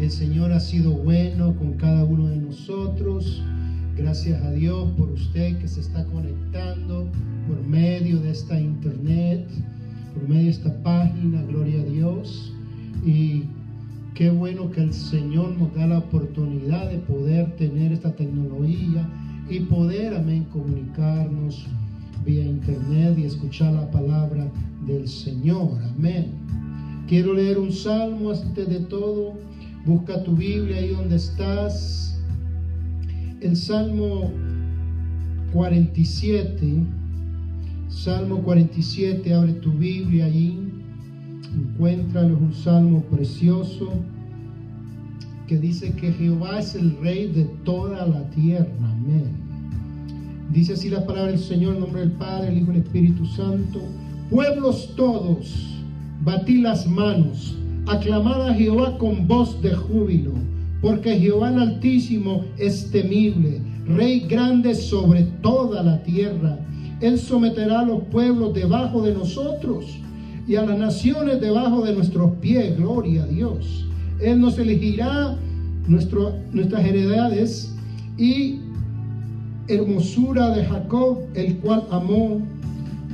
El Señor ha sido bueno con cada uno de nosotros. Gracias a Dios por usted que se está conectando por medio de esta internet, por medio de esta página. Gloria a Dios. Y qué bueno que el Señor nos da la oportunidad de poder tener esta tecnología y poder, amén, comunicarnos vía internet y escuchar la palabra del Señor. Amén. Quiero leer un salmo antes de todo Busca tu Biblia ahí donde estás. El Salmo 47. Salmo 47, abre tu Biblia ahí. Encuéntralo, un salmo precioso que dice que Jehová es el rey de toda la tierra. Amén. Dice así la palabra del Señor en nombre del Padre, el Hijo y el Espíritu Santo. Pueblos todos, batí las manos Aclamad a Jehová con voz de júbilo, porque Jehová el Altísimo es temible, Rey grande sobre toda la tierra. Él someterá a los pueblos debajo de nosotros y a las naciones debajo de nuestros pies. Gloria a Dios. Él nos elegirá nuestras heredades y hermosura de Jacob, el cual amó.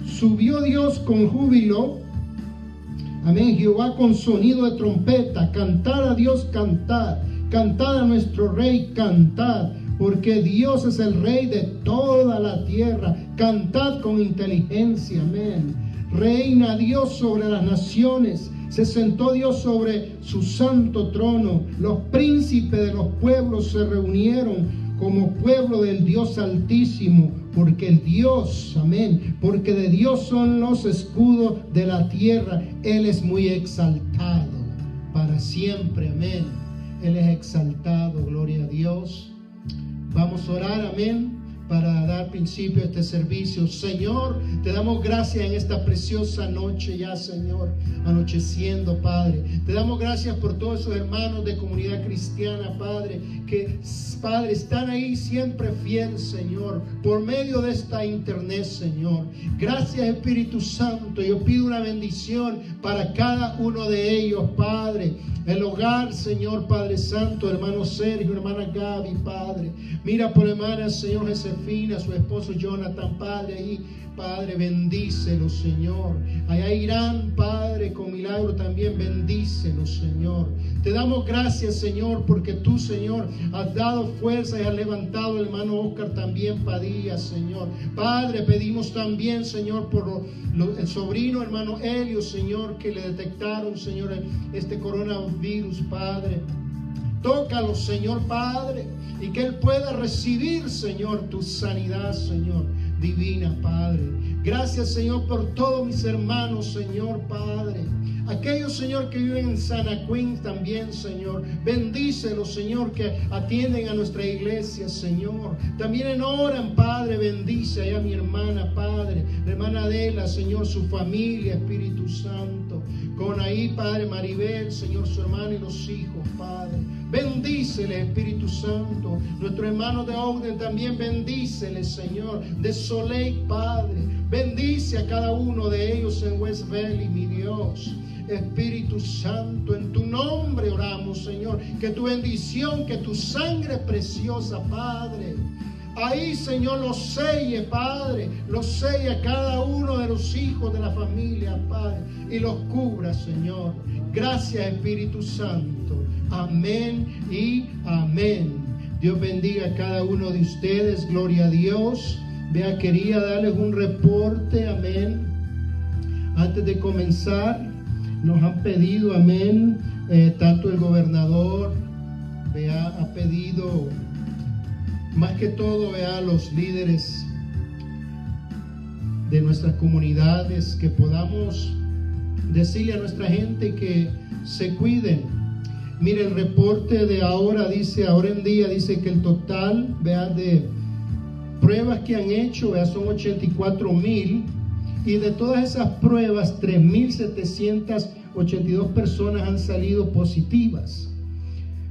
Subió Dios con júbilo Amén. Jehová con sonido de trompeta. Cantar a Dios, cantar. Cantar a nuestro Rey, cantar. Porque Dios es el Rey de toda la tierra. Cantad con inteligencia. Amén. Reina Dios sobre las naciones. Se sentó Dios sobre su santo trono. Los príncipes de los pueblos se reunieron como pueblo del Dios altísimo porque el Dios, amén, porque de Dios son los escudos de la tierra. Él es muy exaltado para siempre, amén. Él es exaltado, gloria a Dios. Vamos a orar, amén para dar principio a este servicio. Señor, te damos gracias en esta preciosa noche ya, Señor, anocheciendo, Padre. Te damos gracias por todos esos hermanos de comunidad cristiana, Padre, que, Padre, están ahí siempre fiel, Señor, por medio de esta internet, Señor. Gracias, Espíritu Santo. Yo pido una bendición para cada uno de ellos, Padre. El hogar, Señor Padre Santo, hermano Sergio, hermana Gaby, Padre. Mira por hermana, Señor Josefina, su esposo Jonathan, Padre, ahí, Padre, bendícelo, Señor. Allá irán, Padre, con milagro también, bendícelo, Señor. Te damos gracias, Señor, porque tú, Señor, has dado fuerza y has levantado el hermano Oscar también, Padilla, Señor. Padre, pedimos también, Señor, por el sobrino, hermano Helio, Señor, que le detectaron, Señor, este coronavirus, Padre. Tócalo, Señor Padre, y que Él pueda recibir, Señor, tu sanidad, Señor divina, Padre. Gracias, Señor, por todos mis hermanos, Señor Padre. Aquellos, Señor, que viven en Santa Queen también, Señor. Bendícelos, Señor, que atienden a nuestra iglesia, Señor. También en oran, Padre, bendice a mi hermana, Padre. Hermana Adela, Señor, su familia, Espíritu Santo. Con ahí, Padre Maribel, Señor, su hermana y los hijos, Padre. Bendícele, Espíritu Santo. Nuestro hermano de Ogden también bendícele, Señor. De Soleil, Padre. Bendice a cada uno de ellos en West Valley, mi Dios. Espíritu Santo, en tu nombre oramos, Señor. Que tu bendición, que tu sangre preciosa, Padre. Ahí, Señor, lo selle, Padre. Lo selle a cada uno de los hijos de la familia, Padre. Y los cubra, Señor. Gracias, Espíritu Santo. Amén y amén. Dios bendiga a cada uno de ustedes. Gloria a Dios. Vea, quería darles un reporte. Amén. Antes de comenzar, nos han pedido, amén, eh, tanto el gobernador, vea, ha pedido, más que todo, vea, los líderes de nuestras comunidades, que podamos decirle a nuestra gente que se cuiden. Mire, el reporte de ahora dice, ahora en día dice que el total, vea, de pruebas que han hecho, vea, son 84 mil y de todas esas pruebas, 3.782 personas han salido positivas.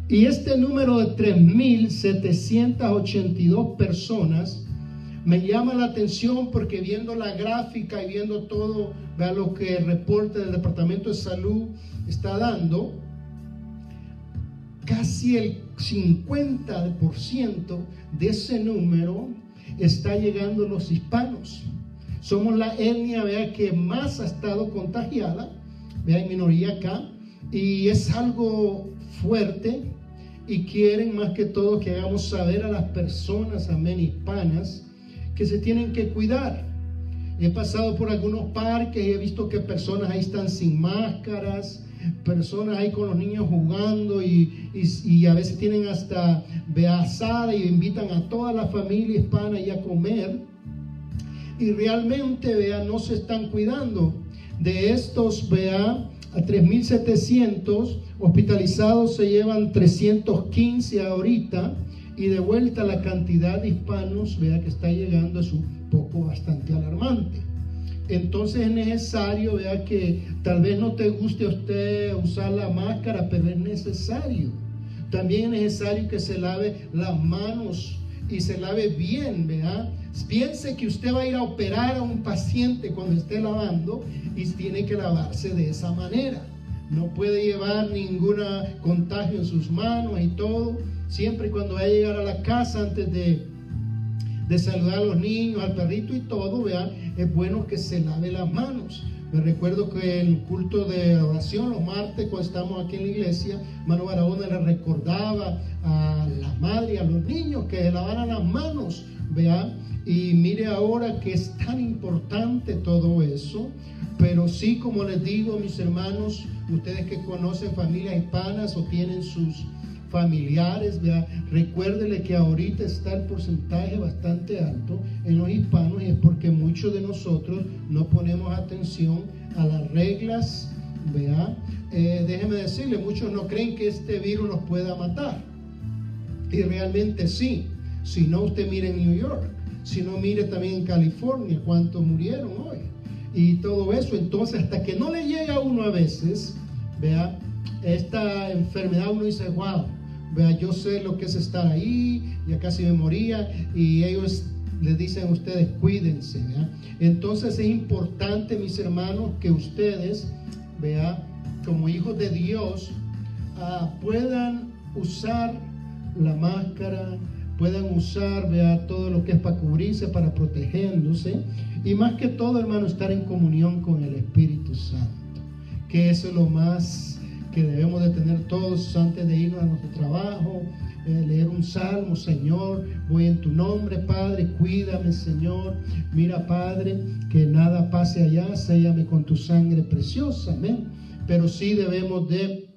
Y este número de 3.782 personas me llama la atención porque viendo la gráfica y viendo todo, vea lo que el reporte del Departamento de Salud está dando, casi el 50% de ese número está llegando los hispanos. Somos la etnia, vea, que más ha estado contagiada, vea, hay minoría acá, y es algo fuerte y quieren más que todo que hagamos saber a las personas, amén, hispanas, que se tienen que cuidar. He pasado por algunos parques y he visto que personas ahí están sin máscaras, personas ahí con los niños jugando y, y, a veces tienen hasta beazada y invitan a toda la familia hispana a comer y realmente, vea, no se están cuidando. De estos, vea, a 3.700 hospitalizados se llevan 315 ahorita y de vuelta la cantidad de hispanos, vea, que está llegando es un poco bastante alarmante. Entonces es necesario, vea, que tal vez no te guste a usted usar la máscara, pero es necesario. También es necesario que se lave las manos y se lave bien, vea Piense que usted va a ir a operar a un paciente cuando esté lavando y tiene que lavarse de esa manera. No puede llevar ningún contagio en sus manos y todo. Siempre cuando va a llegar a la casa antes de, de saludar a los niños, al perrito y todo, vean, es bueno que se lave las manos. Me recuerdo que el culto de oración los martes, cuando estamos aquí en la iglesia, Mano Barahona le recordaba a las madres a los niños que se lavaran las manos, vean, y mire ahora que es tan importante todo eso, pero sí, como les digo, mis hermanos, ustedes que conocen familias hispanas o tienen sus familiares, vea, recuérdele que ahorita está el porcentaje bastante alto en los hispanos y es porque muchos de nosotros no ponemos atención a las reglas. Eh, déjeme decirle, muchos no creen que este virus nos pueda matar. Y realmente sí. Si no, usted mire en New York si no mire también en California cuántos murieron hoy y todo eso. Entonces, hasta que no le llega a uno a veces, vea, esta enfermedad uno dice, wow, vea, yo sé lo que es estar ahí, ya casi me moría, y ellos les dicen a ustedes, cuídense. Entonces es importante, mis hermanos, que ustedes, vea, como hijos de Dios, ah, puedan usar la máscara, puedan usar, vea, todo lo que es para cubrirse, para protegerse. Y más que todo, hermano, estar en comunión con el Espíritu Santo. Que eso es lo más que debemos de tener todos antes de irnos a nuestro trabajo. Eh, leer un salmo, Señor, voy en tu nombre, Padre, cuídame, Señor. Mira, Padre, que nada pase allá, séllame con tu sangre preciosa, amén. Pero sí debemos de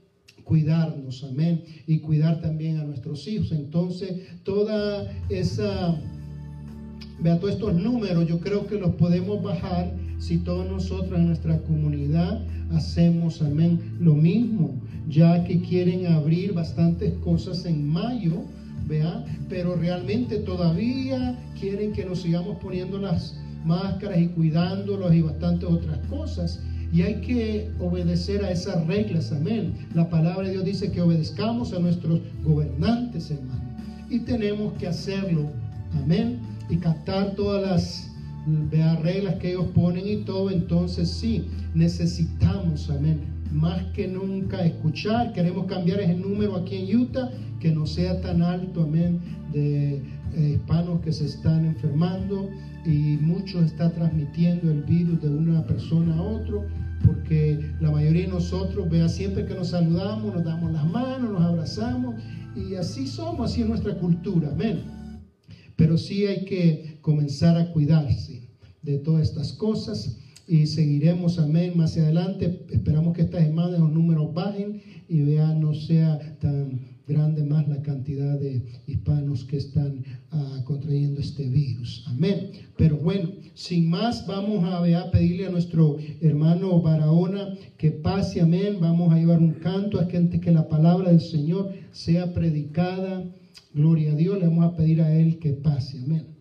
cuidarnos, amén, y cuidar también a nuestros hijos. Entonces, toda esa, vea, todos estos números, yo creo que los podemos bajar si todos nosotros en nuestra comunidad hacemos, amén, lo mismo, ya que quieren abrir bastantes cosas en mayo, vea, pero realmente todavía quieren que nos sigamos poniendo las máscaras y cuidándolos y bastantes otras cosas. Y hay que obedecer a esas reglas, amén. La palabra de Dios dice que obedezcamos a nuestros gobernantes, hermano. Y tenemos que hacerlo, amén. Y captar todas las reglas que ellos ponen y todo. Entonces sí, necesitamos, amén. Más que nunca escuchar. Queremos cambiar ese número aquí en Utah, que no sea tan alto, amén, de eh, hispanos que se están enfermando y muchos está transmitiendo el virus de una persona a otro porque la mayoría de nosotros, vea, siempre que nos saludamos, nos damos las manos, nos abrazamos, y así somos, así es nuestra cultura, amén. Pero sí hay que comenzar a cuidarse de todas estas cosas y seguiremos, amén, más adelante. Esperamos que estas semanas los números bajen y vea, no sea tan grande más la cantidad de hispanos que están uh, contrayendo este virus. Amén. Pero bueno, sin más, vamos a, pedirle a nuestro hermano Barahona que pase, amén. Vamos a llevar un canto a gente que la palabra del Señor sea predicada. Gloria a Dios, le vamos a pedir a él que pase, amén.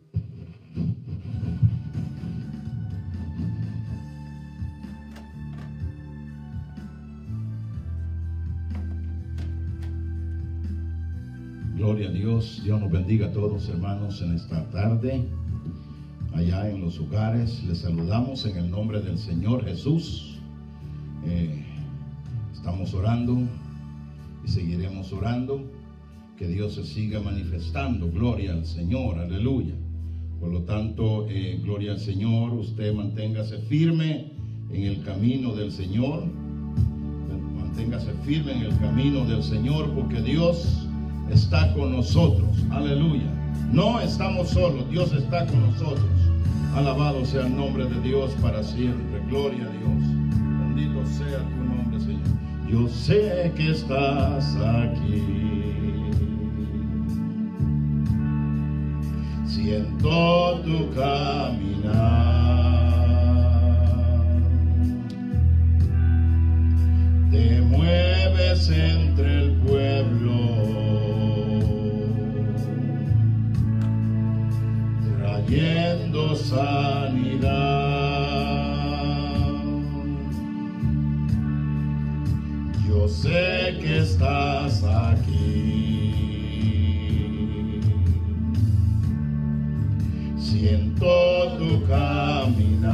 Gloria a Dios. Dios nos bendiga a todos hermanos en esta tarde. Allá en los hogares les saludamos en el nombre del Señor Jesús. Eh, estamos orando y seguiremos orando. Que Dios se siga manifestando. Gloria al Señor. Aleluya. Por lo tanto, eh, gloria al Señor. Usted manténgase firme en el camino del Señor. Manténgase firme en el camino del Señor porque Dios está con nosotros. Aleluya. No estamos solos, Dios está con nosotros. Alabado sea el nombre de Dios para siempre. Gloria a Dios. Bendito sea tu nombre, Señor. Yo sé que estás aquí. Siento tu caminar. Te mueves entre el pueblo. trayendo sanidad. Yo sé que estás aquí. Siento tu caminar.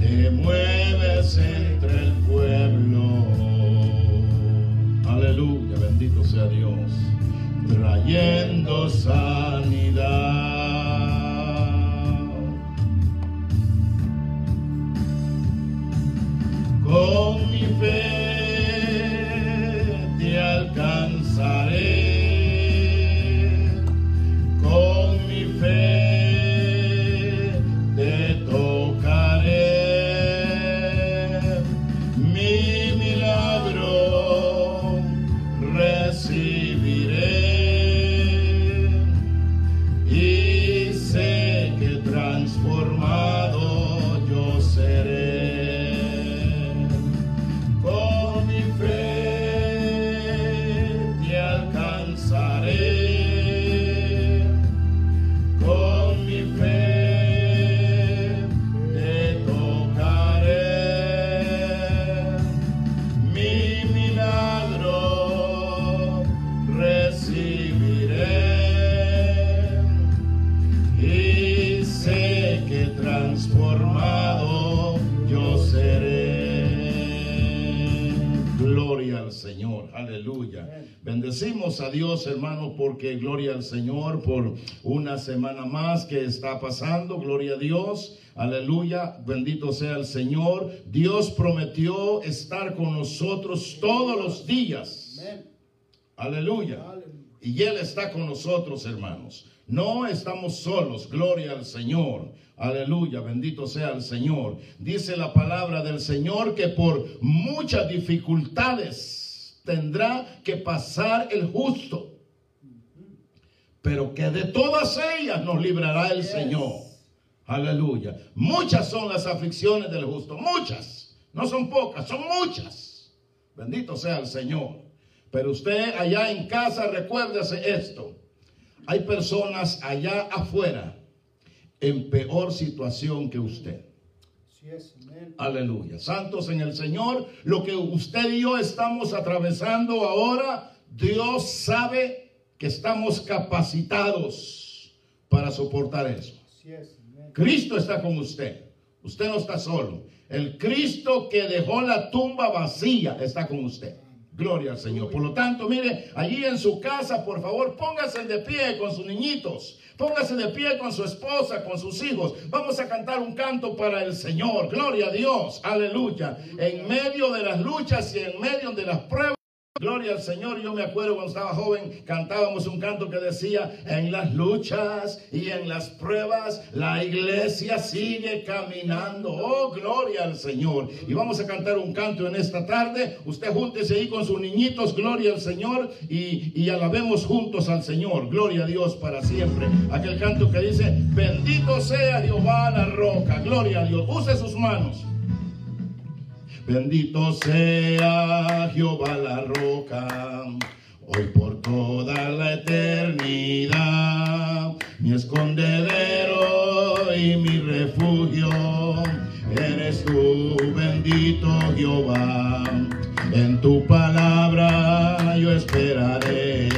Te mueves entre Porque gloria al Señor por una semana más que está pasando. Gloria a Dios, aleluya. Bendito sea el Señor. Dios prometió estar con nosotros todos los días. Aleluya. Y Él está con nosotros, hermanos. No estamos solos, gloria al Señor. Aleluya, bendito sea el Señor. Dice la palabra del Señor que por muchas dificultades tendrá que pasar el justo. Pero que de todas ellas nos librará el Señor. Aleluya. Muchas son las aflicciones del justo, muchas. No son pocas, son muchas. Bendito sea el Señor. Pero usted allá en casa, recuérdese esto. Hay personas allá afuera en peor situación que usted. Aleluya. Santos en el Señor, lo que usted y yo estamos atravesando ahora, Dios sabe que estamos capacitados para soportar eso. Cristo está con usted. Usted no está solo. El Cristo que dejó la tumba vacía está con usted. Gloria al Señor. Por lo tanto, mire, allí en su casa, por favor, póngase de pie con sus niñitos. Póngase de pie con su esposa, con sus hijos. Vamos a cantar un canto para el Señor. Gloria a Dios. Aleluya. En medio de las luchas y en medio de las pruebas. Gloria al Señor. Yo me acuerdo cuando estaba joven, cantábamos un canto que decía, en las luchas y en las pruebas, la iglesia sigue caminando. Oh, gloria al Señor. Y vamos a cantar un canto en esta tarde. Usted júntese ahí con sus niñitos, gloria al Señor, y, y alabemos juntos al Señor. Gloria a Dios para siempre. Aquel canto que dice, bendito sea Jehová la roca. Gloria a Dios. Use sus manos. Bendito sea Jehová la roca, hoy por toda la eternidad, mi escondedero y mi refugio, eres tú bendito Jehová. En tu palabra yo esperaré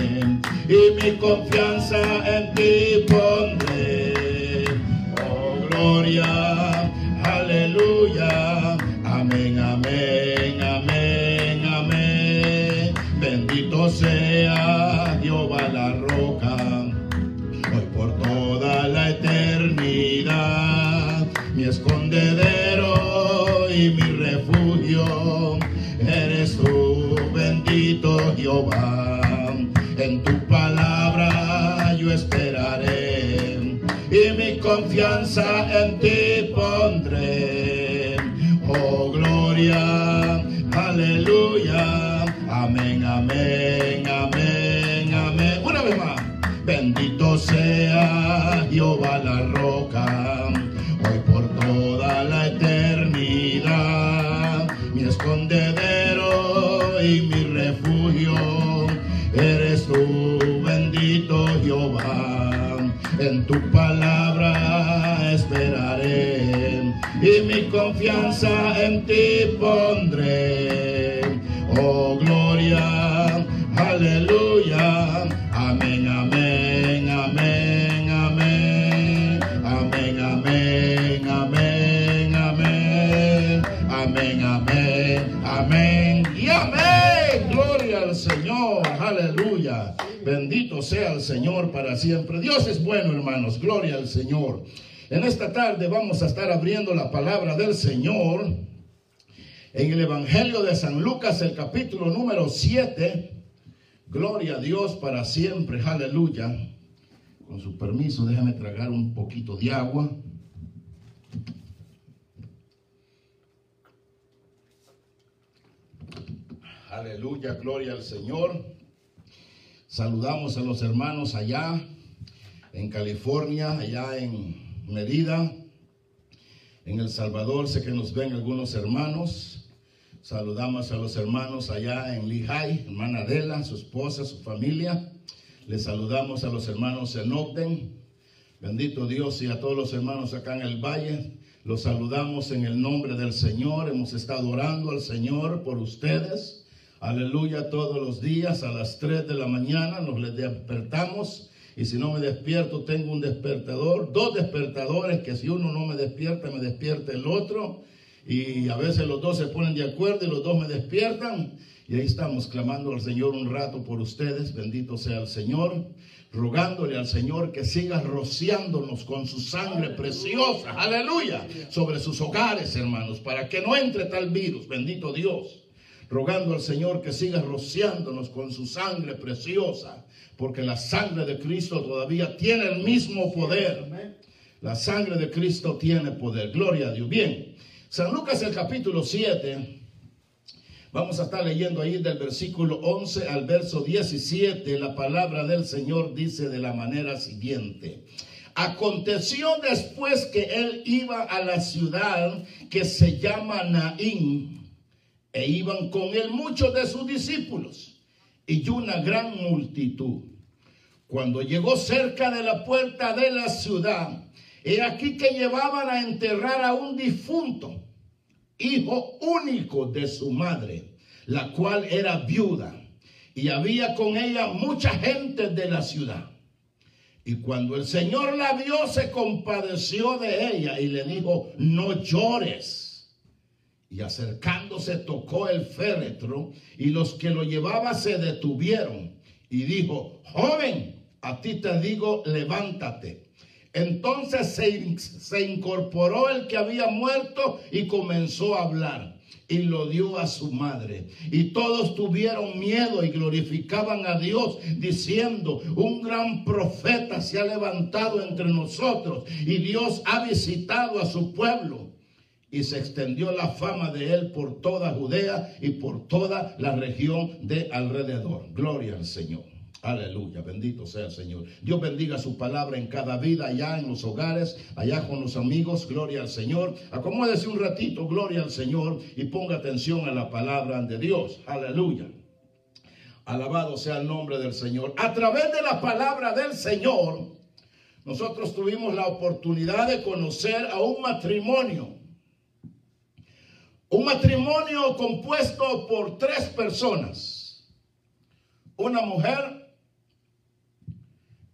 y mi confianza en ti pondré. Oh gloria, aleluya Amén, amén, y mi refugio, eres tú, bendito Jehová. En tu palabra yo esperaré y mi confianza en ti pondré. Oh, gloria, aleluya, amén, amén, amén, amén. Una vez más, bendito sea Jehová la roca, hoy por toda la eternidad, tú, bendito Jehová, en tu palabra esperaré y mi confianza en ti pondré. Oh gloria, aleluya, sea el Señor para siempre. Dios es bueno, hermanos. Gloria al Señor. En esta tarde vamos a estar abriendo la palabra del Señor en el Evangelio de San Lucas, el capítulo número 7. Gloria a Dios para siempre, aleluya. Con su permiso, déjame tragar un poquito de agua. Aleluya, gloria al Señor. Saludamos a los hermanos allá en California, allá en Mérida, en El Salvador, sé que nos ven algunos hermanos. Saludamos a los hermanos allá en Lehigh, hermana Adela, su esposa, su familia. Les saludamos a los hermanos en Ogden. Bendito Dios y a todos los hermanos acá en el valle. Los saludamos en el nombre del Señor. Hemos estado orando al Señor por ustedes. Aleluya, todos los días a las 3 de la mañana nos les despertamos y si no me despierto, tengo un despertador, dos despertadores que si uno no me despierta, me despierta el otro. Y a veces los dos se ponen de acuerdo y los dos me despiertan. Y ahí estamos clamando al Señor un rato por ustedes. Bendito sea el Señor. Rogándole al Señor que siga rociándonos con su sangre preciosa. Aleluya. Sobre sus hogares, hermanos. Para que no entre tal virus. Bendito Dios rogando al Señor que siga rociándonos con su sangre preciosa, porque la sangre de Cristo todavía tiene el mismo poder. La sangre de Cristo tiene poder. Gloria a Dios. Bien, San Lucas el capítulo 7. Vamos a estar leyendo ahí del versículo 11 al verso 17. La palabra del Señor dice de la manera siguiente. Aconteció después que él iba a la ciudad que se llama Naín, e iban con él muchos de sus discípulos y una gran multitud. Cuando llegó cerca de la puerta de la ciudad, he aquí que llevaban a enterrar a un difunto, hijo único de su madre, la cual era viuda, y había con ella mucha gente de la ciudad. Y cuando el Señor la vio, se compadeció de ella y le dijo, no llores. Y acercándose tocó el féretro y los que lo llevaban se detuvieron. Y dijo, joven, a ti te digo, levántate. Entonces se, se, incorporó el que había muerto y comenzó a hablar y lo dio a su madre. Y todos tuvieron miedo y glorificaban a Dios diciendo, un gran profeta se ha levantado entre nosotros y Dios ha visitado a su pueblo. Y se extendió la fama de él por toda Judea y por toda la región de alrededor. Gloria al Señor. Aleluya, bendito sea el Señor. Dios bendiga su palabra en cada vida, allá en los hogares, allá con los amigos, gloria al Señor. Acomódese un ratito, gloria al Señor, y ponga atención a la palabra de Dios. Aleluya. Alabado sea el nombre del Señor. A través de la palabra del Señor, nosotros tuvimos la oportunidad de conocer a un matrimonio. Un matrimonio compuesto por tres personas. Una mujer,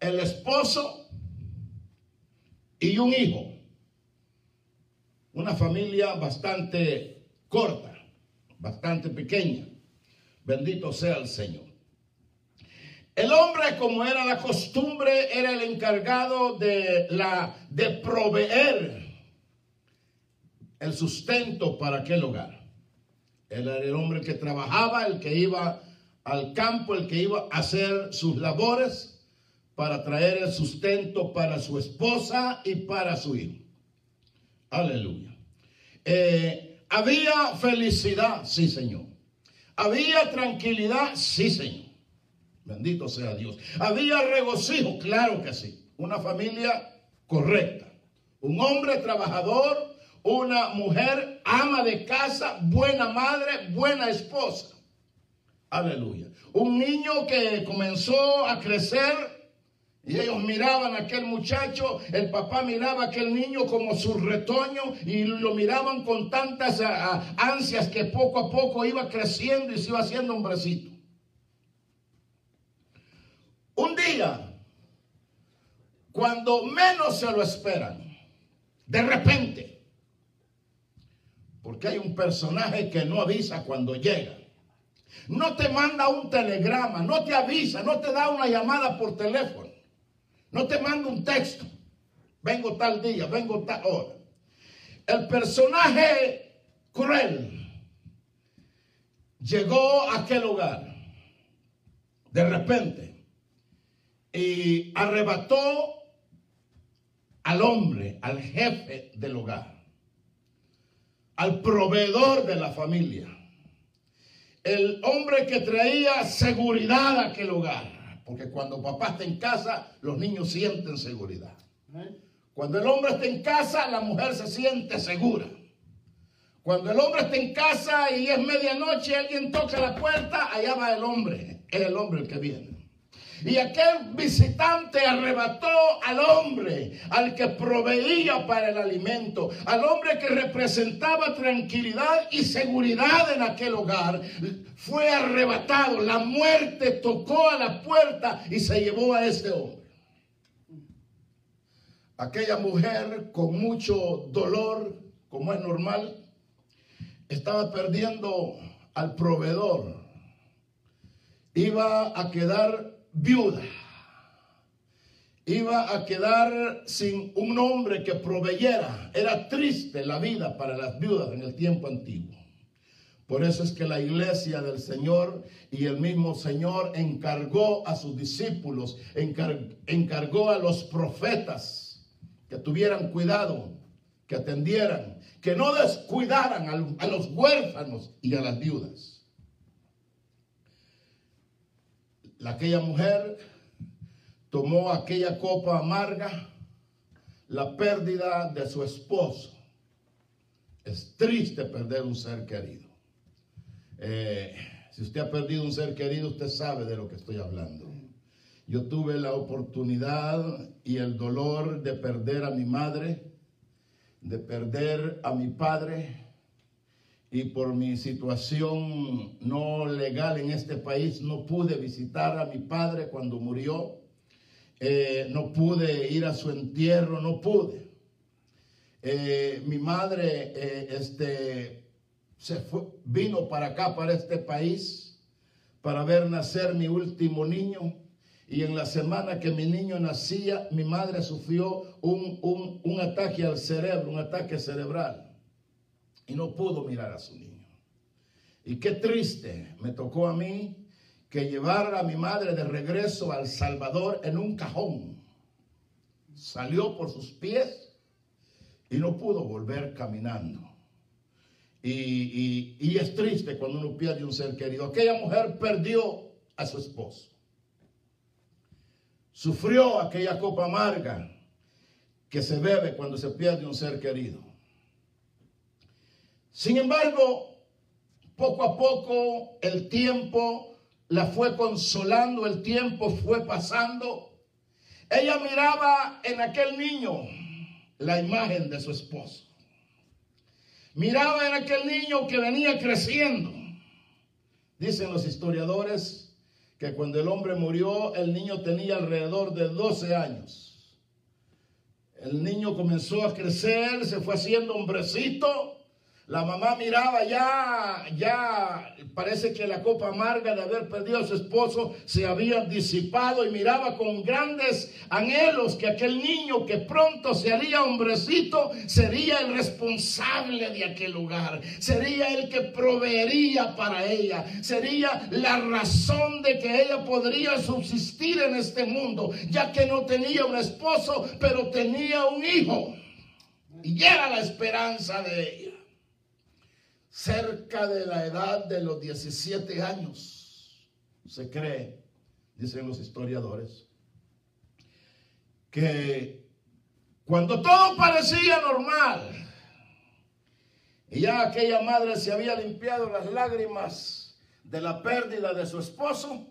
el esposo y un hijo. Una familia bastante corta, bastante pequeña. Bendito sea el Señor. El hombre, como era la costumbre, era el encargado de, la, de proveer el sustento para aquel hogar. Él era el hombre que trabajaba, el que iba al campo, el que iba a hacer sus labores para traer el sustento para su esposa y para su hijo. Aleluya. Eh, había felicidad, sí Señor. Había tranquilidad, sí Señor. Bendito sea Dios. Había regocijo, claro que sí. Una familia correcta. Un hombre trabajador, una mujer ama de casa, buena madre, buena esposa. Aleluya. Un niño que comenzó a crecer y ellos miraban a aquel muchacho, el papá miraba a aquel niño como su retoño y lo miraban con tantas ansias que poco a poco iba creciendo y se iba haciendo hombrecito. Un día, cuando menos se lo esperan, de repente, porque hay un personaje que no avisa cuando llega. No te manda un telegrama, no te avisa, no te da una llamada por teléfono. No te mando un texto. Vengo tal día, vengo tal hora. El personaje cruel llegó a aquel lugar de repente y arrebató al hombre, al jefe del hogar, al proveedor de la familia, el hombre que traía seguridad a aquel hogar porque cuando papá está en casa, los niños sienten seguridad. Cuando el hombre está en casa, la mujer se siente segura. Cuando el hombre está en casa y es medianoche, alguien toca la puerta, allá va el hombre. Es el hombre el que viene. Y aquel visitante arrebató al hombre, al que proveía para el alimento, al hombre que representaba tranquilidad y seguridad en aquel hogar. Fue arrebatado, la muerte tocó a la puerta y se llevó a ese hombre. Aquella mujer con mucho dolor, como es normal, estaba perdiendo al proveedor. Iba a quedar viuda. Iba a quedar sin un hombre que proveyera. Era triste la vida para las viudas en el tiempo antiguo. Por eso es que la iglesia del Señor y el mismo Señor encargó a sus discípulos, encargó a los profetas que tuvieran cuidado, que atendieran, que no descuidaran a los huérfanos y a las viudas. Aquella mujer tomó aquella copa amarga, la pérdida de su esposo. Es triste perder un ser querido. Eh, si usted ha perdido un ser querido, usted sabe de lo que estoy hablando. Yo tuve la oportunidad y el dolor de perder a mi madre, de perder a mi padre, y por mi situación no legal en este país no pude visitar a mi padre cuando murió, eh, no pude ir a su entierro, no pude. Eh, mi madre eh, este, se fue, vino para acá, para este país, para ver nacer mi último niño. Y en la semana que mi niño nacía, mi madre sufrió un, un, un ataque al cerebro, un ataque cerebral y no pudo mirar a su niño. Y qué triste me tocó a mí que llevar a mi madre de regreso al Salvador en un cajón. Salió por sus pies y no pudo volver caminando. Y, y, es triste cuando uno pierde un ser querido. Aquella mujer perdió a su esposo. Sufrió aquella copa amarga que se bebe cuando se pierde un ser querido. Sin embargo, poco a poco el tiempo la fue consolando, el tiempo fue pasando. Ella miraba en aquel niño la imagen de su esposo. Miraba en aquel niño que venía creciendo. Dicen los historiadores que cuando el hombre murió, el niño tenía alrededor de 12 años. El niño comenzó a crecer, se fue haciendo hombrecito la mamá miraba ya, ya, parece que la copa amarga de haber perdido a su esposo se había disipado y miraba con grandes anhelos que aquel niño que pronto se haría hombrecito sería el responsable de aquel lugar, sería el que proveería para ella, sería la razón de que ella podría subsistir en este mundo, ya que no tenía un esposo, pero tenía un hijo. Y era la esperanza de ella cerca de la edad de los 17 años, se cree, dicen los historiadores, que cuando todo parecía normal, y ya aquella madre se había limpiado las lágrimas de la pérdida de su esposo,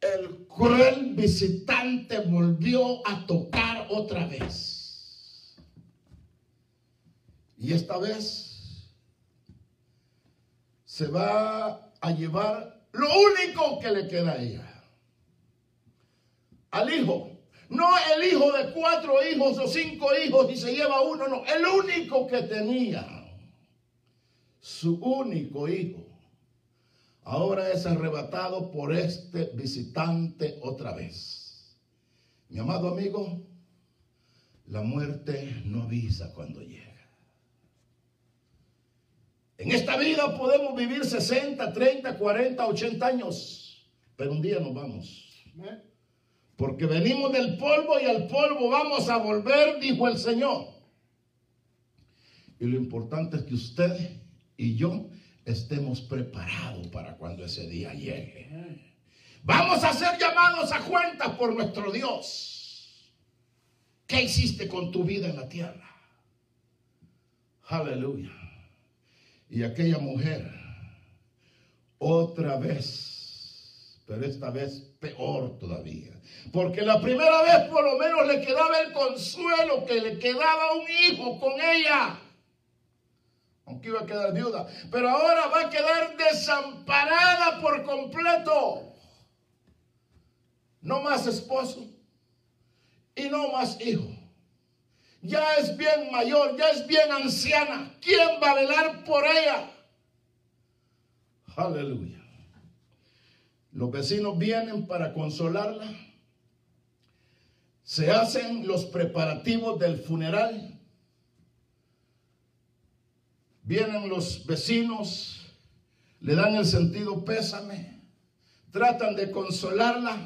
el cruel visitante volvió a tocar otra vez. Y esta vez se va a llevar lo único que le queda a ella. Al hijo. No el hijo de cuatro hijos o cinco hijos y se lleva uno, no. El único que tenía. Su único hijo. Ahora es arrebatado por este visitante otra vez. Mi amado amigo, la muerte no avisa cuando llega. En esta vida podemos vivir 60, 30, 40, 80 años, pero un día nos vamos. Porque venimos del polvo y al polvo vamos a volver, dijo el Señor. Y lo importante es que usted y yo estemos preparados para cuando ese día llegue. Vamos a ser llamados a cuenta por nuestro Dios. ¿Qué hiciste con tu vida en la tierra? Aleluya. Y aquella mujer, otra vez, pero esta vez peor todavía. Porque la primera vez por lo menos le quedaba el consuelo que le quedaba un hijo con ella. Aunque iba a quedar viuda. Pero ahora va a quedar desamparada por completo. No más esposo y no más hijo ya es bien mayor, ya es bien anciana. ¿Quién va a velar por ella? Aleluya. Los vecinos vienen para consolarla. Se hacen los preparativos del funeral. Vienen los vecinos, le dan el sentido pésame, tratan de consolarla,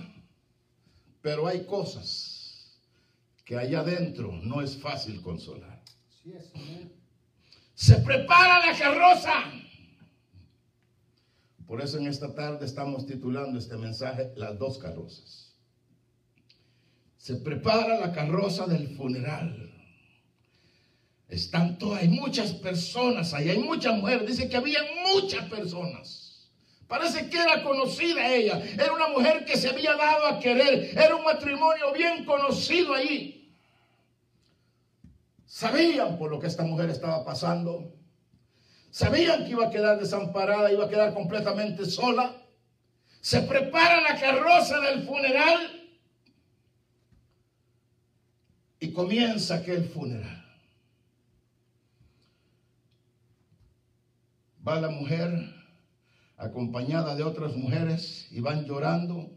pero hay cosas que allá adentro no es fácil consolar. Se prepara la carroza Por eso en esta tarde estamos titulando este mensaje Las dos carrozas. Se prepara la carroza del funeral. Están todas, hay muchas personas ahí, hay muchas mujeres. Dice que había muchas personas. Parece que era conocida ella. Era una mujer que se había dado a querer. Era un matrimonio bien conocido ahí. Sabían por lo que esta mujer estaba pasando. Sabían que iba a quedar desamparada, iba a quedar completamente sola. Se prepara la carroza del funeral y comienza aquel funeral. Va la mujer acompañada de otras mujeres y van llorando.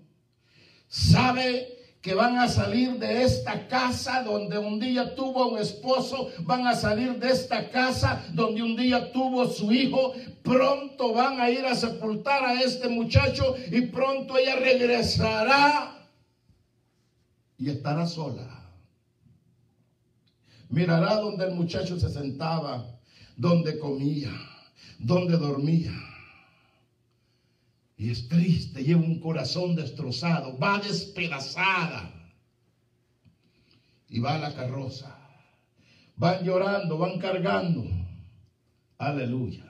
Sabe que van a salir de esta casa donde un día tuvo un esposo, van a salir de esta casa donde un día tuvo su hijo, pronto van a ir a sepultar a este muchacho y pronto ella regresará y estará sola. Mirará donde el muchacho se sentaba, donde comía, donde dormía. Y es triste, lleva un corazón destrozado, va despedazada. Y va a la carroza. Van llorando, van cargando. Aleluya.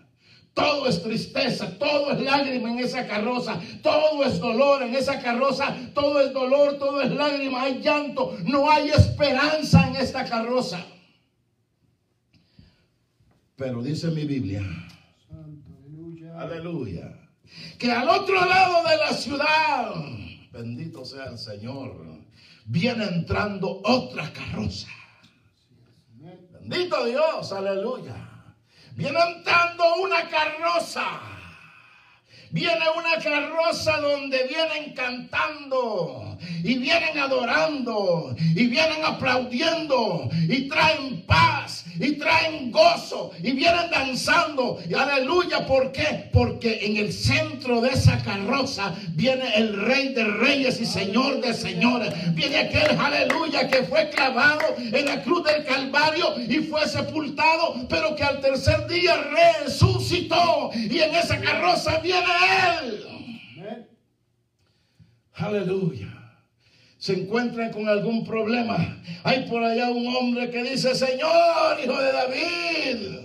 Todo es tristeza, todo es lágrima en esa carroza, todo es dolor en esa carroza, todo es dolor, todo es lágrima, hay llanto, no hay esperanza en esta carroza. Pero dice mi Biblia, aleluya. aleluya que al otro lado de la ciudad, bendito sea el Señor, viene entrando otra carroza. Bendito Dios, aleluya. Viene entrando una carroza. Viene una carroza donde vienen cantando y vienen adorando y vienen aplaudiendo y traen paz y traen gozo y vienen danzando. Y aleluya, ¿por qué? Porque en el centro de esa carroza viene el rey de reyes y señor de señores. Viene aquel aleluya que fue clavado en la cruz del Calvario y fue sepultado, pero que al tercer día resucitó. Y en esa carroza viene él. Aleluya se encuentran con algún problema. Hay por allá un hombre que dice, Señor, hijo de David.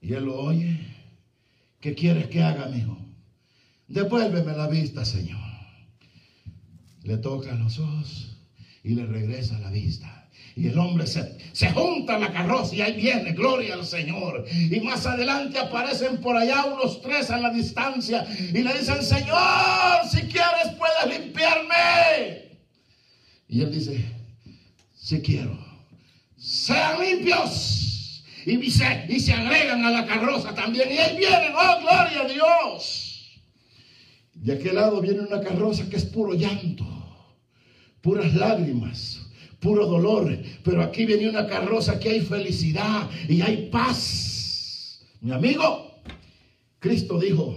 Y él lo oye. ¿Qué quieres que haga, mi hijo? Devuélveme la vista, Señor. Le toca los ojos y le regresa la vista. Y el hombre se, se junta a la carroza y ahí viene, gloria al Señor. Y más adelante aparecen por allá unos tres a la distancia y le dicen, Señor, si quieres puedes limpiarme. Y él dice, si quiero, sean limpios. Y se, y se agregan a la carroza también. Y ahí vienen, oh, gloria a Dios. De aquel lado viene una carroza que es puro llanto, puras lágrimas, puro dolor. Pero aquí viene una carroza que hay felicidad y hay paz. Mi amigo, Cristo dijo,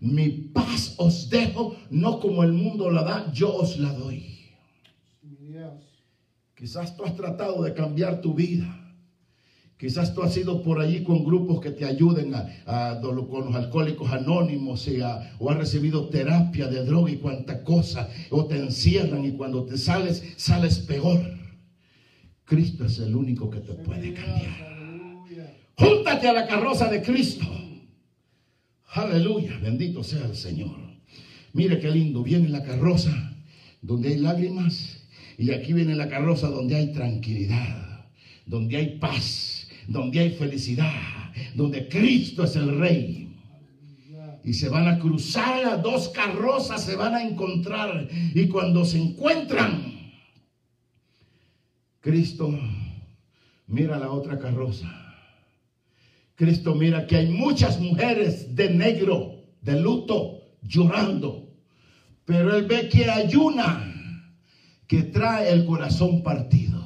mi paz os dejo, no como el mundo la da, yo os la doy. Quizás tú has tratado de cambiar tu vida. Quizás tú has ido por allí con grupos que te ayuden a, con los alcohólicos anónimos o has recibido terapia de droga y cuanta cosa, o te encierran y cuando te sales, sales peor. Cristo es el único que te puede cambiar. Júntate a la carroza de Cristo. Aleluya, bendito sea el Señor. Mire qué lindo, viene la carroza donde hay lágrimas y aquí viene la carroza donde hay tranquilidad, donde hay paz donde hay felicidad, donde Cristo es el Rey. Y se van a cruzar las dos carrozas, se van a encontrar. Y cuando se encuentran, Cristo mira la otra carroza. Cristo mira que hay muchas mujeres de negro, de luto, llorando. Pero él ve que hay una que trae el corazón partido.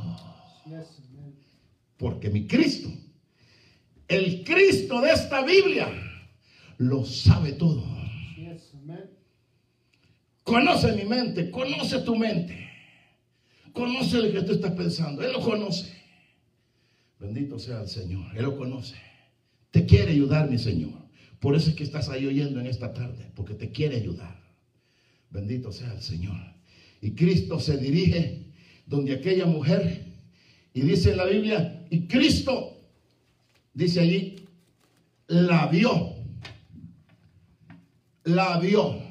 Porque mi Cristo, el Cristo de esta Biblia, lo sabe todo. Conoce mi mente, conoce tu mente. Conoce lo que tú estás pensando. Él lo conoce. Bendito sea el Señor. Él lo conoce. Te quiere ayudar, mi Señor. Por eso es que estás ahí oyendo en esta tarde, porque te quiere ayudar. Bendito sea el Señor. Y Cristo se dirige donde aquella mujer y dice en la Biblia, y Cristo, dice allí, la vio. La vio.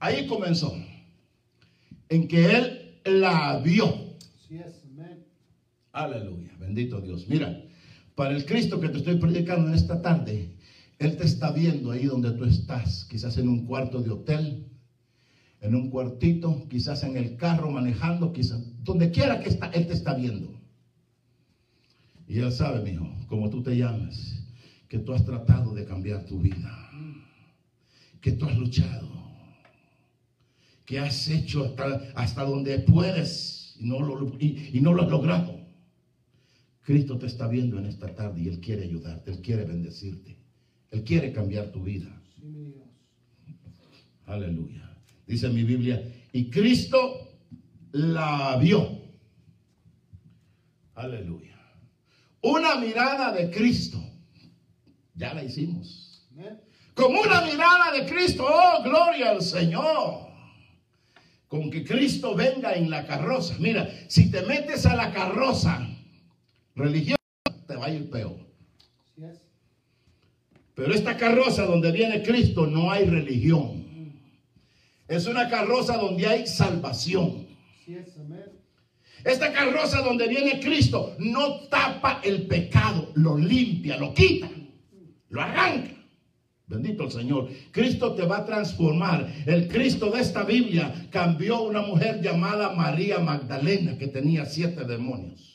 Ahí comenzó. En que Él la vio. Aleluya. Bendito Dios. Mira, para el Cristo que te estoy predicando en esta tarde, Él te está viendo ahí donde tú estás. Quizás en un cuarto de hotel en un cuartito, quizás en el carro manejando, quizás donde quiera que está, Él te está viendo. Y Él sabe, mi hijo, como tú te llamas, que tú has tratado de cambiar tu vida, que tú has luchado, que has hecho hasta, hasta donde puedes y no, lo, y no lo has logrado. Cristo te está viendo en esta tarde y Él quiere ayudarte, Él quiere bendecirte, Él quiere cambiar tu vida. Aleluya. Dice mi Biblia, y Cristo la vio. Aleluya. Una mirada de Cristo. Ya la hicimos. Como una mirada de Cristo. Oh, gloria al Señor. Con que Cristo venga en la carroza. Mira, si te metes a la carroza religiosa, te va a ir peor. Pero esta carroza donde viene Cristo no hay religión. Es una carroza donde hay salvación. Esta carroza donde viene Cristo no tapa el pecado, lo limpia, lo quita, lo arranca. Bendito el Señor. Cristo te va a transformar. El Cristo de esta Biblia cambió una mujer llamada María Magdalena que tenía siete demonios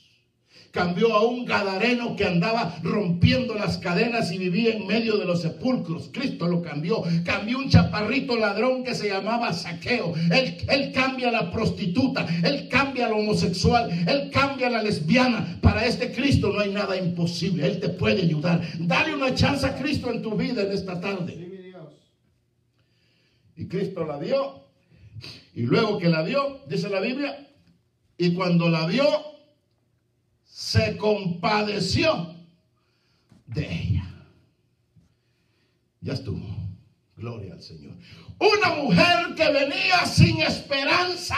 cambió a un gadareno que andaba rompiendo las cadenas y vivía en medio de los sepulcros. Cristo lo cambió. Cambió un chaparrito ladrón que se llamaba Saqueo. Él, él cambia a la prostituta. Él cambia al homosexual. Él cambia a la lesbiana. Para este Cristo no hay nada imposible. Él te puede ayudar. Dale una chance a Cristo en tu vida en esta tarde. Y Cristo la dio. Y luego que la dio, dice la Biblia, y cuando la vio, se compadeció de ella. Ya estuvo. Gloria al Señor. Una mujer que venía sin esperanza.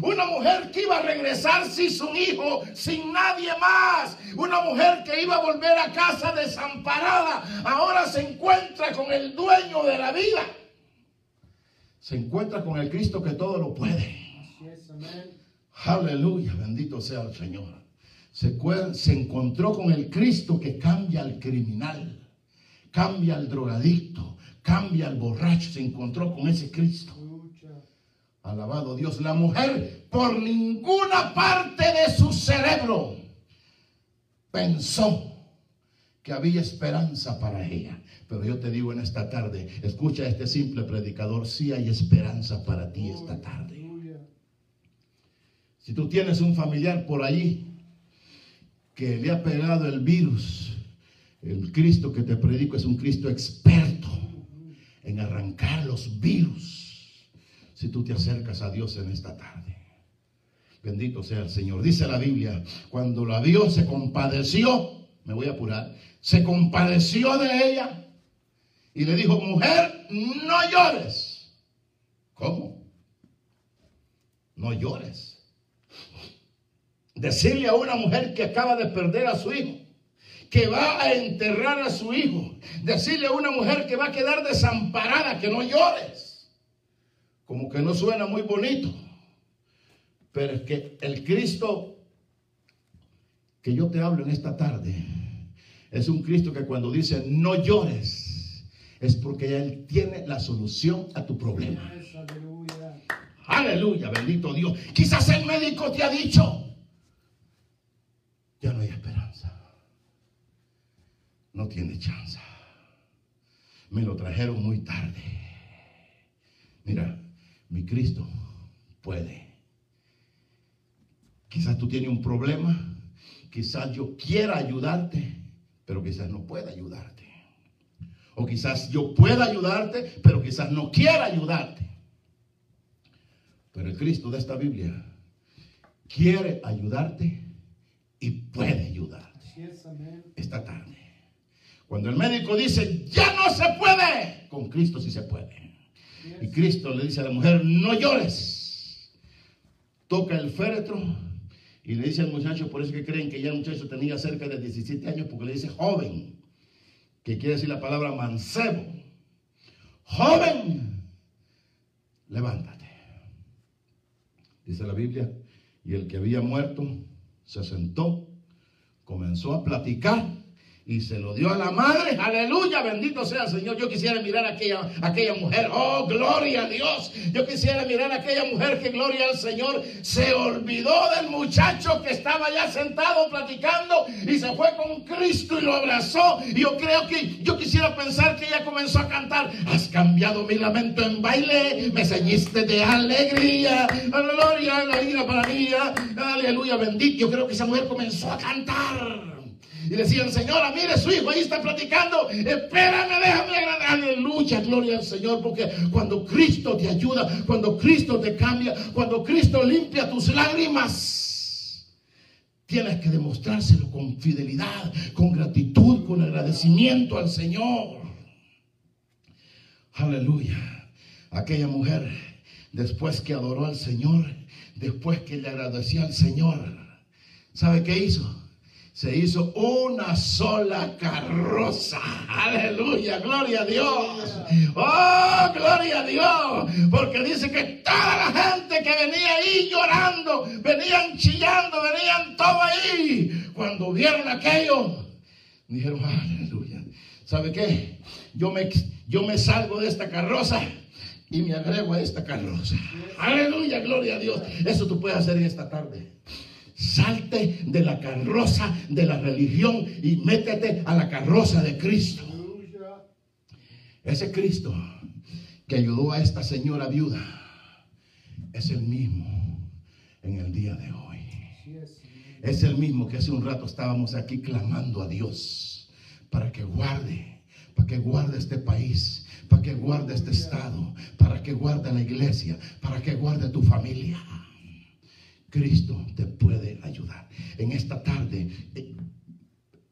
Una mujer que iba a regresar sin su hijo, sin nadie más. Una mujer que iba a volver a casa desamparada. Ahora se encuentra con el dueño de la vida. Se encuentra con el Cristo que todo lo puede. Aleluya, bendito sea el Señor se, encontró con el Cristo que cambia al criminal, cambia al drogadicto, cambia al borracho, se encontró con ese Cristo. Alabado Dios, la mujer por ninguna parte de su cerebro pensó que había esperanza para ella. Pero yo te digo en esta tarde, escucha a este simple predicador, sí hay esperanza para ti esta tarde. Si tú tienes un familiar por ahí que le ha pegado el virus, el Cristo que te predico es un Cristo experto en arrancar los virus. Si tú te acercas a Dios en esta tarde. Bendito sea el Señor. Dice la Biblia, cuando la vio se compadeció, me voy a apurar, se compadeció de ella y le dijo, mujer, no llores. ¿Cómo? No llores decirle a una mujer que acaba de perder a su hijo, que va a enterrar a su hijo, decirle a una mujer que va a quedar desamparada, que no llores, como que no suena muy bonito, pero es que el Cristo que yo te hablo en esta tarde es un Cristo que cuando dice no llores, es porque Él tiene la solución a tu problema. Aleluya, bendito Dios. Quizás el médico te ha dicho, ya no hay esperanza. No tiene chance. Me lo trajeron muy tarde. Mira, mi Cristo puede. Quizás tú tienes un problema, quizás yo quiera ayudarte, pero quizás no pueda ayudarte. O quizás yo pueda ayudarte, pero quizás no quiera ayudarte. Pero el Cristo de esta Biblia quiere ayudarte y puede ayudar esta tarde. Cuando el médico dice, ya no se puede, con Cristo sí se puede. Y Cristo le dice a la mujer, no llores. Toca el féretro y le dice al muchacho, por eso que creen que ya el muchacho tenía cerca de 17 años, porque le dice joven, que quiere decir la palabra mancebo. Joven, levántate. Dice la Biblia, y el que había muerto se sentó, comenzó a platicar y se lo dio a la madre. Aleluya, bendito sea el Señor. Yo quisiera mirar a aquella, aquella mujer. Oh, gloria a Dios. Yo quisiera mirar a aquella mujer que, gloria al Señor, se olvidó del muchacho que estaba ya sentado platicando y se fue con Cristo y lo abrazó. Y yo creo que yo quisiera pensar que ella comenzó a cantar. Has cambiado mi lamento en baile, me ceñiste de alegría. Aleluya, aleluya para mí. Aleluya, bendito. Yo creo que esa mujer comenzó a cantar. Y decían, señora, mire su hijo ahí está platicando. Espérame, déjame agradar. Aleluya, gloria al Señor. Porque cuando Cristo te ayuda, cuando Cristo te cambia, cuando Cristo limpia tus lágrimas, tienes que demostrárselo con fidelidad, con gratitud, con agradecimiento al Señor. Aleluya. Aquella mujer, después que adoró al Señor, después que le agradeció al Señor, ¿sabe qué hizo? Se hizo una sola carroza. Aleluya, gloria a Dios. Oh, gloria a Dios. Porque dice que toda la gente que venía ahí llorando, venían chillando, venían todo ahí. Cuando vieron aquello, dijeron, aleluya. ¿Sabe qué? Yo me, yo me salgo de esta carroza y me agrego a esta carroza. Aleluya, gloria a Dios. Eso tú puedes hacer en esta tarde. Salte de la carroza de la religión y métete a la carroza de Cristo. Ese Cristo que ayudó a esta señora viuda es el mismo en el día de hoy. Es el mismo que hace un rato estábamos aquí clamando a Dios para que guarde, para que guarde este país, para que guarde este estado, para que guarde la iglesia, para que guarde tu familia. Cristo te puede ayudar. En esta tarde,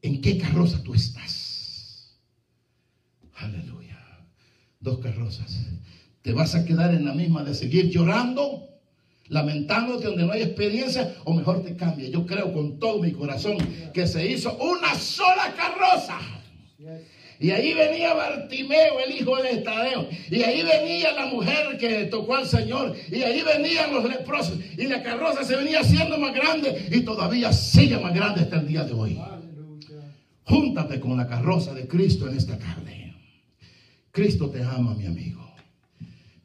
¿en qué carroza tú estás? Aleluya. Dos carrozas. ¿Te vas a quedar en la misma de seguir llorando? lamentándote donde no hay experiencia, o mejor te cambia. Yo creo con todo mi corazón que se hizo una sola carroza. Y ahí venía Bartimeo, el hijo de Estadeo. Y ahí venía la mujer que tocó al Señor. Y ahí venían los leprosos. Y la carroza se venía haciendo más grande. Y todavía sigue más grande hasta el día de hoy. Júntate con la carroza de Cristo en esta tarde. Cristo te ama, mi amigo.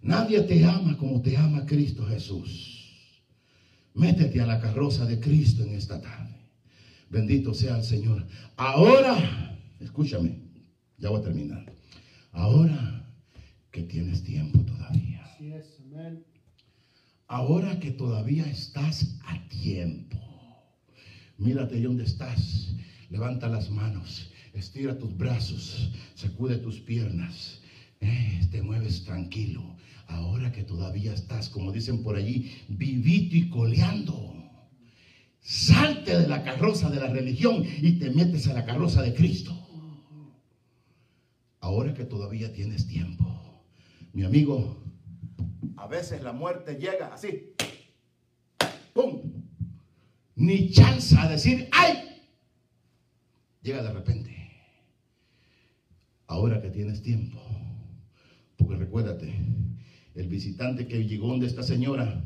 Nadie te ama como te ama Cristo Jesús. Métete a la carroza de Cristo en esta tarde. Bendito sea el Señor. Ahora, escúchame. Ya voy a terminar. Ahora que tienes tiempo todavía. Ahora que todavía estás a tiempo. Mírate ahí donde estás. Levanta las manos. Estira tus brazos. Sacude tus piernas. Eh, te mueves tranquilo. Ahora que todavía estás, como dicen por allí, vivito y coleando. Salte de la carroza de la religión y te metes a la carroza de Cristo ahora que todavía tienes tiempo. Mi amigo, a veces la muerte llega así. ¡Pum! Ni chance a decir, ¡ay! Llega de repente. Ahora que tienes tiempo. Porque recuérdate, el visitante que llegó donde esta señora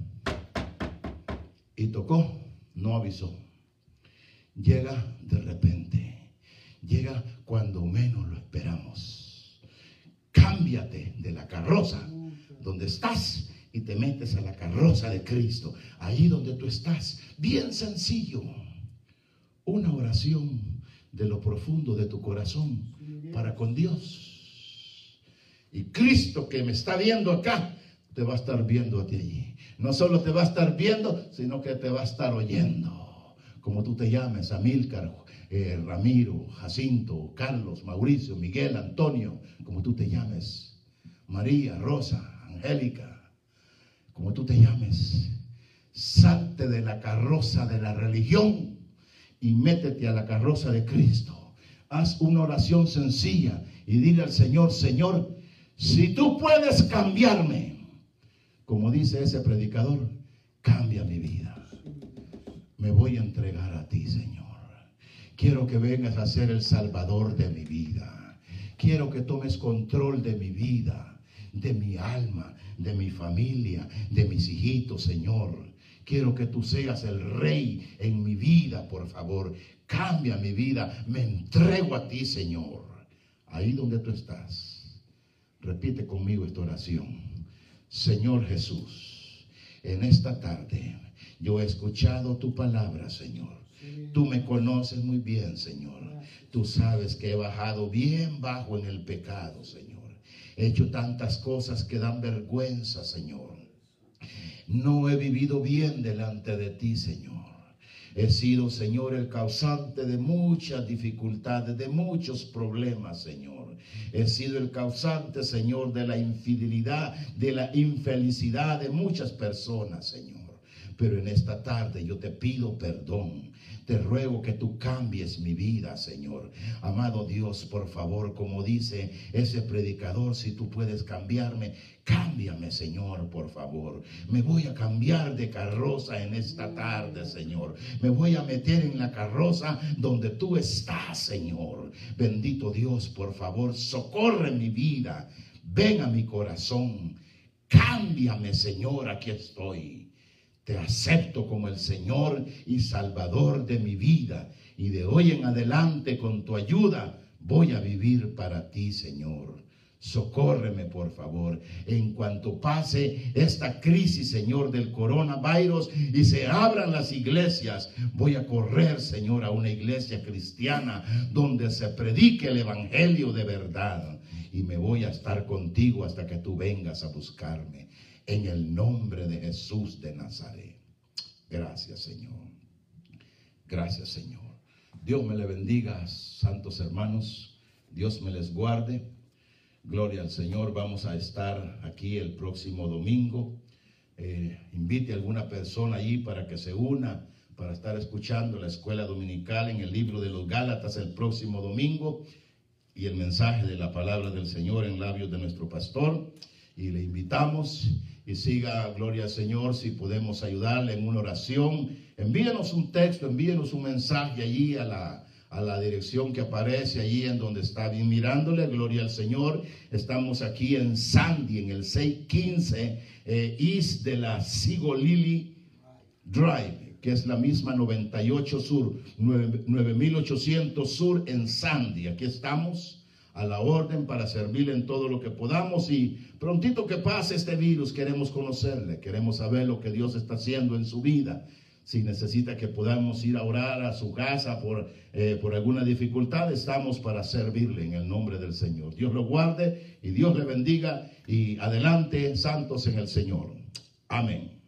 y tocó, no avisó. Llega de repente. Llega cuando menos lo esperamos. Cámbiate de la carroza donde estás y te metes a la carroza de Cristo. Ahí donde tú estás. Bien sencillo. Una oración de lo profundo de tu corazón para con Dios. Y Cristo que me está viendo acá, te va a estar viendo a ti allí. No solo te va a estar viendo, sino que te va a estar oyendo. Como tú te llames, Amílcar, eh, Ramiro, Jacinto, Carlos, Mauricio, Miguel, Antonio, como tú te llames, María, Rosa, Angélica, como tú te llames, salte de la carroza de la religión y métete a la carroza de Cristo. haz una oración sencilla y dile al Señor, Señor, si tú puedes cambiarme, como dice ese predicador, cambia mi vida. Me voy a entregar a ti, Señor. Quiero que vengas a ser el salvador de mi vida. Quiero que tomes control de mi vida, de mi alma, de mi familia, de mis hijitos, Señor. Quiero que tú seas el rey en mi vida, por favor. Cambia mi vida. Me entrego a ti, Señor. Ahí donde tú estás. Repite conmigo esta oración. Señor Jesús, en esta tarde yo he escuchado tu palabra, Señor. Tú me conoces muy bien, Señor. Tú sabes que he bajado bien bajo en el pecado, Señor. He hecho tantas cosas que dan vergüenza, Señor. No he vivido bien delante de ti, Señor. He sido, Señor, el causante de muchas dificultades, de muchos problemas, Señor. He sido el causante, Señor, de la infidelidad, de la infelicidad de muchas personas, Señor. Pero en esta tarde yo te pido perdón. Te ruego que tú cambies mi vida, Señor. Amado Dios, por favor, como dice ese predicador, si tú puedes cambiarme, cámbiame, Señor, por favor. Me voy a cambiar de carroza en esta tarde, Señor. Me voy a meter en la carroza donde tú estás, Señor. Bendito Dios, por favor, socorre mi vida. Ven a mi corazón. Cámbiame, Señor, aquí estoy. Te acepto como el Señor y Salvador de mi vida. Y de hoy en adelante, con tu ayuda, voy a vivir para ti, Señor. Socórreme, por favor, en cuanto pase esta crisis, Señor, del coronavirus y se abran las iglesias. Voy a correr, Señor, a una iglesia cristiana donde se predique el Evangelio de verdad. Y me voy a estar contigo hasta que tú vengas a buscarme en el nombre de Jesús de Nazaret. Gracias, Señor. Gracias, Señor. Dios me le bendiga, santos hermanos. Dios me les guarde. Gloria al Señor. Vamos a estar aquí el próximo domingo. Eh, invite a alguna persona allí para que se una, para estar escuchando la escuela dominical en el libro de los Gálatas el próximo domingo y el mensaje de la palabra del Señor en labios de nuestro pastor. Y le invitamos y siga, gloria al Señor, si podemos ayudarle en una oración. Envíenos un texto, envíenos un mensaje allí a la, a la dirección que aparece allí en donde está bien mirándole, gloria al Señor. Estamos aquí en Sandy, en el 615 eh, East de la Sigolili Drive, que es la misma 98 Sur, 9800 Sur en Sandy. Aquí estamos a la orden para servirle en todo lo que podamos y prontito que pase este virus queremos conocerle, queremos saber lo que Dios está haciendo en su vida. Si necesita que podamos ir a orar a su casa por, eh, por alguna dificultad, estamos para servirle en el nombre del Señor. Dios lo guarde y Dios le bendiga y adelante, santos en el Señor. Amén.